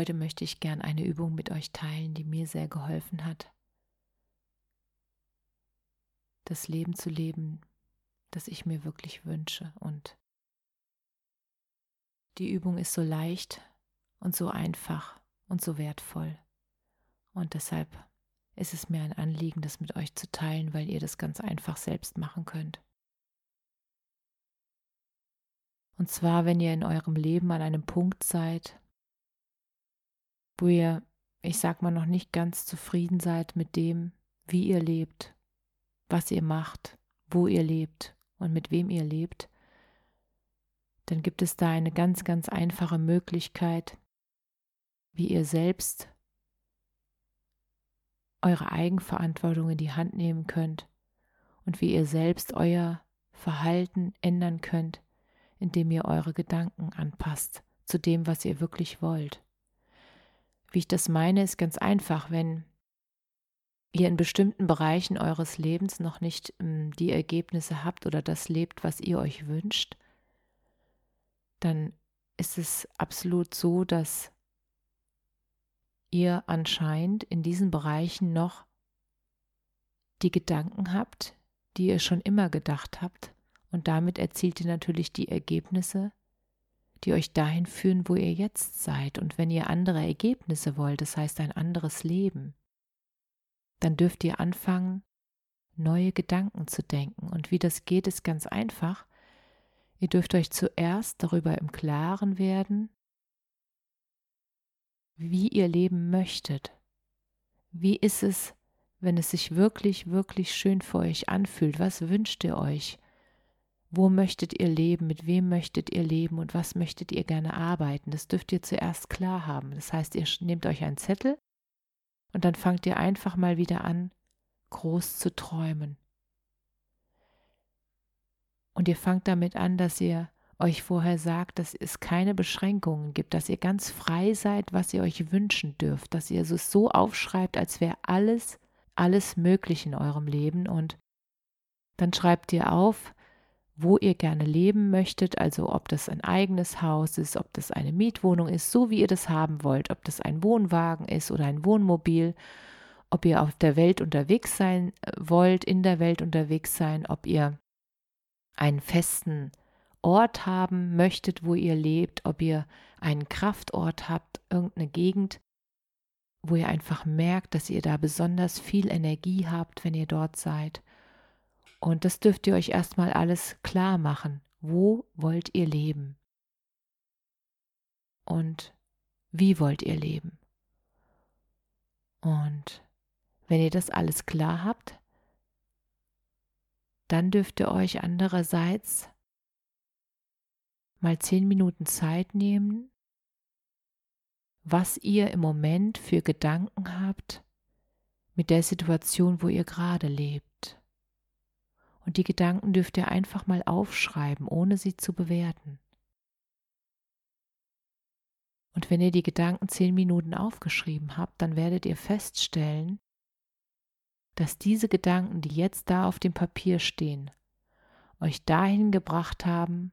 Heute möchte ich gern eine Übung mit euch teilen, die mir sehr geholfen hat, das Leben zu leben, das ich mir wirklich wünsche. Und die Übung ist so leicht und so einfach und so wertvoll. Und deshalb ist es mir ein Anliegen, das mit euch zu teilen, weil ihr das ganz einfach selbst machen könnt. Und zwar, wenn ihr in eurem Leben an einem Punkt seid, wo ihr, ich sag mal, noch nicht ganz zufrieden seid mit dem, wie ihr lebt, was ihr macht, wo ihr lebt und mit wem ihr lebt, dann gibt es da eine ganz, ganz einfache Möglichkeit, wie ihr selbst eure Eigenverantwortung in die Hand nehmen könnt und wie ihr selbst euer Verhalten ändern könnt, indem ihr eure Gedanken anpasst zu dem, was ihr wirklich wollt. Wie ich das meine, ist ganz einfach, wenn ihr in bestimmten Bereichen eures Lebens noch nicht ähm, die Ergebnisse habt oder das lebt, was ihr euch wünscht, dann ist es absolut so, dass ihr anscheinend in diesen Bereichen noch die Gedanken habt, die ihr schon immer gedacht habt, und damit erzielt ihr natürlich die Ergebnisse, die euch dahin führen, wo ihr jetzt seid. Und wenn ihr andere Ergebnisse wollt, das heißt ein anderes Leben, dann dürft ihr anfangen, neue Gedanken zu denken. Und wie das geht, ist ganz einfach. Ihr dürft euch zuerst darüber im Klaren werden, wie ihr leben möchtet. Wie ist es, wenn es sich wirklich, wirklich schön für euch anfühlt? Was wünscht ihr euch? Wo möchtet ihr leben? Mit wem möchtet ihr leben? Und was möchtet ihr gerne arbeiten? Das dürft ihr zuerst klar haben. Das heißt, ihr nehmt euch einen Zettel und dann fangt ihr einfach mal wieder an, groß zu träumen. Und ihr fangt damit an, dass ihr euch vorher sagt, dass es keine Beschränkungen gibt, dass ihr ganz frei seid, was ihr euch wünschen dürft, dass ihr es so aufschreibt, als wäre alles, alles möglich in eurem Leben. Und dann schreibt ihr auf, wo ihr gerne leben möchtet, also ob das ein eigenes Haus ist, ob das eine Mietwohnung ist, so wie ihr das haben wollt, ob das ein Wohnwagen ist oder ein Wohnmobil, ob ihr auf der Welt unterwegs sein äh, wollt, in der Welt unterwegs sein, ob ihr einen festen Ort haben möchtet, wo ihr lebt, ob ihr einen Kraftort habt, irgendeine Gegend, wo ihr einfach merkt, dass ihr da besonders viel Energie habt, wenn ihr dort seid und das dürft ihr euch erstmal alles klar machen. Wo wollt ihr leben? Und wie wollt ihr leben? Und wenn ihr das alles klar habt, dann dürft ihr euch andererseits mal zehn Minuten Zeit nehmen, was ihr im Moment für Gedanken habt mit der Situation, wo ihr gerade lebt. Und die Gedanken dürft ihr einfach mal aufschreiben, ohne sie zu bewerten. Und wenn ihr die Gedanken zehn Minuten aufgeschrieben habt, dann werdet ihr feststellen, dass diese Gedanken, die jetzt da auf dem Papier stehen, euch dahin gebracht haben,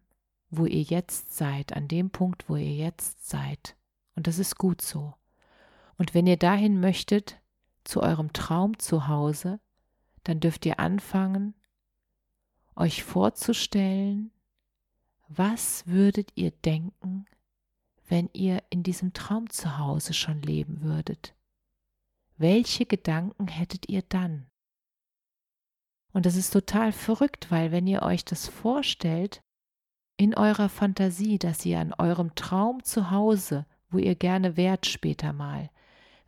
wo ihr jetzt seid, an dem Punkt, wo ihr jetzt seid. Und das ist gut so. Und wenn ihr dahin möchtet, zu eurem Traum zu Hause, dann dürft ihr anfangen, euch vorzustellen, was würdet ihr denken, wenn ihr in diesem Traum zu Hause schon leben würdet? Welche Gedanken hättet ihr dann? Und das ist total verrückt, weil wenn ihr euch das vorstellt, in eurer Fantasie, dass ihr an eurem Traum zu Hause, wo ihr gerne wärt später mal,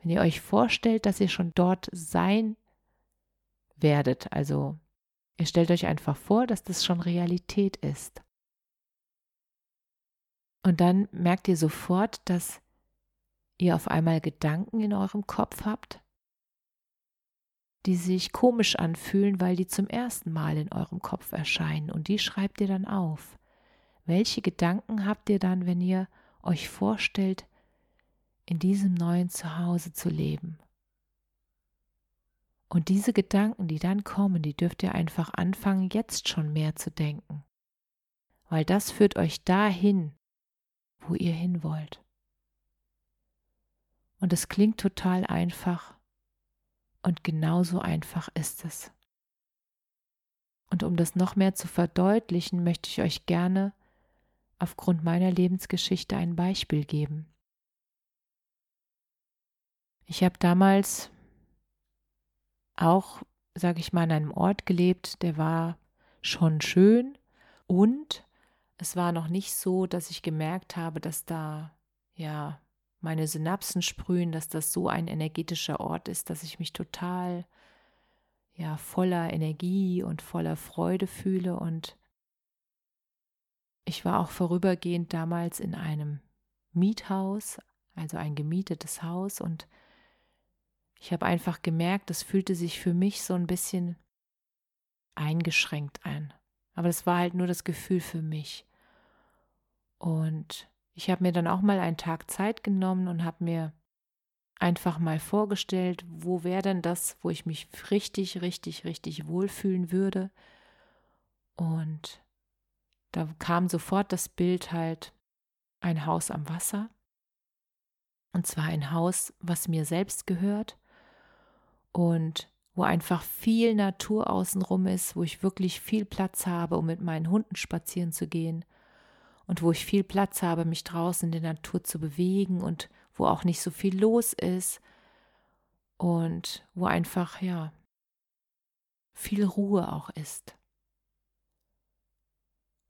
wenn ihr euch vorstellt, dass ihr schon dort sein werdet, also ihr stellt euch einfach vor, dass das schon Realität ist. Und dann merkt ihr sofort, dass ihr auf einmal Gedanken in eurem Kopf habt, die sich komisch anfühlen, weil die zum ersten Mal in eurem Kopf erscheinen und die schreibt ihr dann auf. Welche Gedanken habt ihr dann, wenn ihr euch vorstellt, in diesem neuen Zuhause zu leben? Und diese Gedanken, die dann kommen, die dürft ihr einfach anfangen, jetzt schon mehr zu denken. Weil das führt euch dahin, wo ihr hin wollt. Und es klingt total einfach und genauso einfach ist es. Und um das noch mehr zu verdeutlichen, möchte ich euch gerne aufgrund meiner Lebensgeschichte ein Beispiel geben. Ich habe damals auch, sage ich mal, an einem Ort gelebt, der war schon schön. Und es war noch nicht so, dass ich gemerkt habe, dass da ja meine Synapsen sprühen, dass das so ein energetischer Ort ist, dass ich mich total ja voller Energie und voller Freude fühle. Und ich war auch vorübergehend damals in einem Miethaus, also ein gemietetes Haus. Und ich habe einfach gemerkt, das fühlte sich für mich so ein bisschen eingeschränkt an. Aber das war halt nur das Gefühl für mich. Und ich habe mir dann auch mal einen Tag Zeit genommen und habe mir einfach mal vorgestellt, wo wäre denn das, wo ich mich richtig, richtig, richtig wohlfühlen würde. Und da kam sofort das Bild halt ein Haus am Wasser. Und zwar ein Haus, was mir selbst gehört und wo einfach viel Natur außenrum ist, wo ich wirklich viel Platz habe, um mit meinen Hunden spazieren zu gehen und wo ich viel Platz habe, mich draußen in der Natur zu bewegen und wo auch nicht so viel los ist und wo einfach, ja, viel Ruhe auch ist.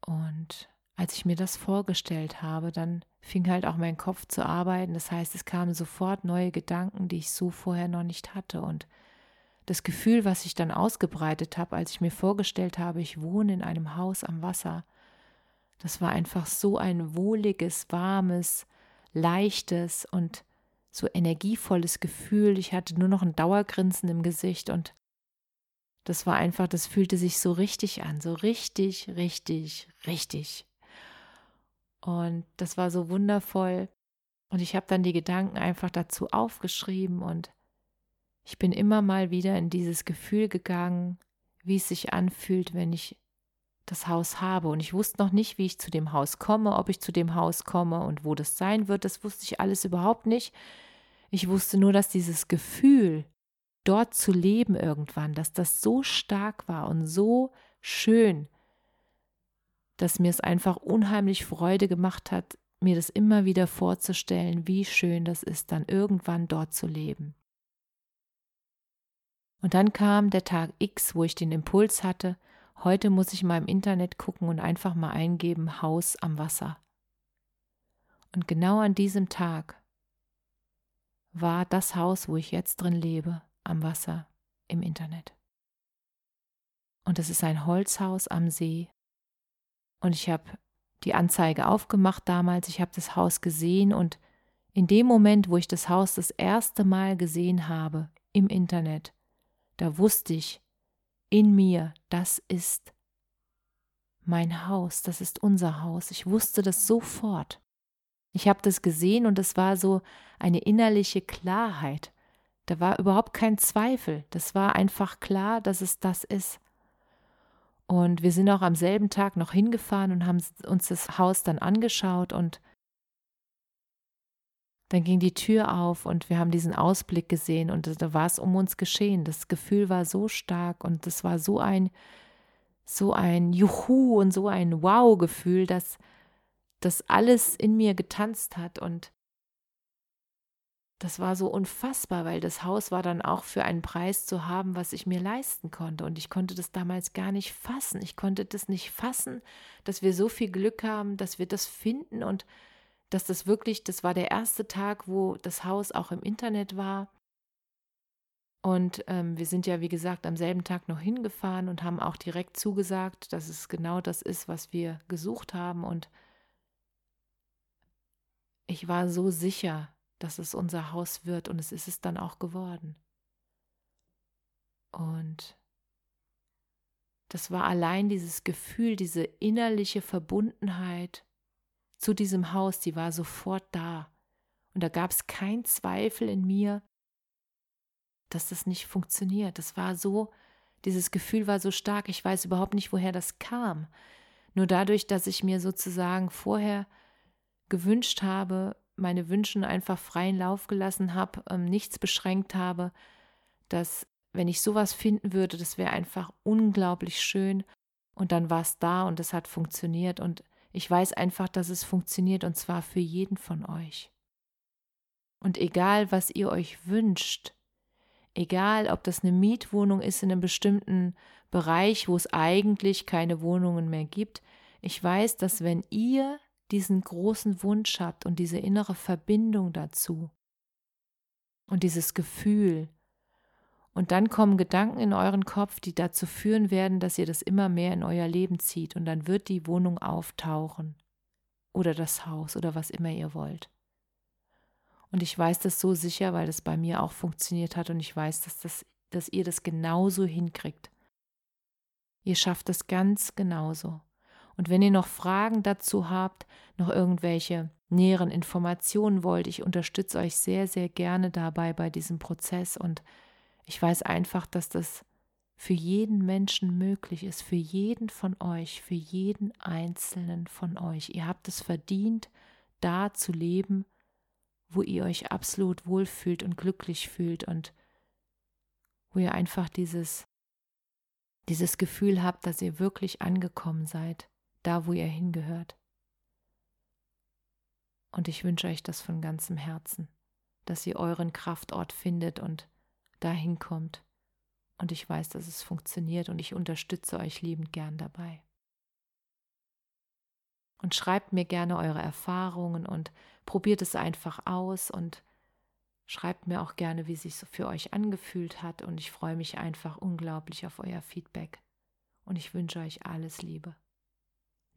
Und als ich mir das vorgestellt habe, dann fing halt auch mein Kopf zu arbeiten. Das heißt, es kamen sofort neue Gedanken, die ich so vorher noch nicht hatte. Und das Gefühl, was ich dann ausgebreitet habe, als ich mir vorgestellt habe, ich wohne in einem Haus am Wasser, das war einfach so ein wohliges, warmes, leichtes und so energievolles Gefühl. Ich hatte nur noch ein Dauergrinsen im Gesicht und das war einfach, das fühlte sich so richtig an, so richtig, richtig, richtig. Und das war so wundervoll. Und ich habe dann die Gedanken einfach dazu aufgeschrieben und ich bin immer mal wieder in dieses Gefühl gegangen, wie es sich anfühlt, wenn ich das Haus habe. Und ich wusste noch nicht, wie ich zu dem Haus komme, ob ich zu dem Haus komme und wo das sein wird. Das wusste ich alles überhaupt nicht. Ich wusste nur, dass dieses Gefühl, dort zu leben irgendwann, dass das so stark war und so schön, dass mir es einfach unheimlich Freude gemacht hat, mir das immer wieder vorzustellen, wie schön das ist, dann irgendwann dort zu leben. Und dann kam der Tag X, wo ich den Impuls hatte, Heute muss ich mal im Internet gucken und einfach mal eingeben Haus am Wasser. Und genau an diesem Tag war das Haus, wo ich jetzt drin lebe, am Wasser im Internet. Und es ist ein Holzhaus am See. Und ich habe die Anzeige aufgemacht damals, ich habe das Haus gesehen und in dem Moment, wo ich das Haus das erste Mal gesehen habe im Internet, da wusste ich, in mir, das ist mein Haus, das ist unser Haus. Ich wusste das sofort. Ich habe das gesehen und es war so eine innerliche Klarheit. Da war überhaupt kein Zweifel. Das war einfach klar, dass es das ist. Und wir sind auch am selben Tag noch hingefahren und haben uns das Haus dann angeschaut und dann ging die Tür auf und wir haben diesen Ausblick gesehen und da war es um uns geschehen. Das Gefühl war so stark und es war so ein, so ein Juhu und so ein Wow-Gefühl, dass das alles in mir getanzt hat und das war so unfassbar, weil das Haus war dann auch für einen Preis zu haben, was ich mir leisten konnte. Und ich konnte das damals gar nicht fassen. Ich konnte das nicht fassen, dass wir so viel Glück haben, dass wir das finden und dass das wirklich, das war der erste Tag, wo das Haus auch im Internet war. Und ähm, wir sind ja, wie gesagt, am selben Tag noch hingefahren und haben auch direkt zugesagt, dass es genau das ist, was wir gesucht haben. Und ich war so sicher, dass es unser Haus wird und es ist es dann auch geworden. Und das war allein dieses Gefühl, diese innerliche Verbundenheit zu diesem Haus, die war sofort da. Und da gab es keinen Zweifel in mir, dass das nicht funktioniert. Das war so, dieses Gefühl war so stark, ich weiß überhaupt nicht, woher das kam. Nur dadurch, dass ich mir sozusagen vorher gewünscht habe, meine Wünschen einfach freien Lauf gelassen habe, ähm, nichts beschränkt habe, dass wenn ich sowas finden würde, das wäre einfach unglaublich schön. Und dann war es da und es hat funktioniert. Und ich weiß einfach, dass es funktioniert und zwar für jeden von euch. Und egal, was ihr euch wünscht, egal, ob das eine Mietwohnung ist in einem bestimmten Bereich, wo es eigentlich keine Wohnungen mehr gibt, ich weiß, dass wenn ihr diesen großen Wunsch habt und diese innere Verbindung dazu und dieses Gefühl, und dann kommen Gedanken in euren Kopf, die dazu führen werden, dass ihr das immer mehr in euer Leben zieht. Und dann wird die Wohnung auftauchen. Oder das Haus oder was immer ihr wollt. Und ich weiß das so sicher, weil das bei mir auch funktioniert hat. Und ich weiß, dass, das, dass ihr das genauso hinkriegt. Ihr schafft das ganz genauso. Und wenn ihr noch Fragen dazu habt, noch irgendwelche näheren Informationen wollt, ich unterstütze euch sehr, sehr gerne dabei bei diesem Prozess und ich weiß einfach, dass das für jeden Menschen möglich ist, für jeden von euch, für jeden einzelnen von euch. Ihr habt es verdient, da zu leben, wo ihr euch absolut wohlfühlt und glücklich fühlt und wo ihr einfach dieses, dieses Gefühl habt, dass ihr wirklich angekommen seid, da wo ihr hingehört. Und ich wünsche euch das von ganzem Herzen, dass ihr euren Kraftort findet und dahin kommt. Und ich weiß, dass es funktioniert und ich unterstütze euch liebend gern dabei. Und schreibt mir gerne eure Erfahrungen und probiert es einfach aus und schreibt mir auch gerne, wie sich so für euch angefühlt hat. Und ich freue mich einfach unglaublich auf euer Feedback. Und ich wünsche euch alles Liebe.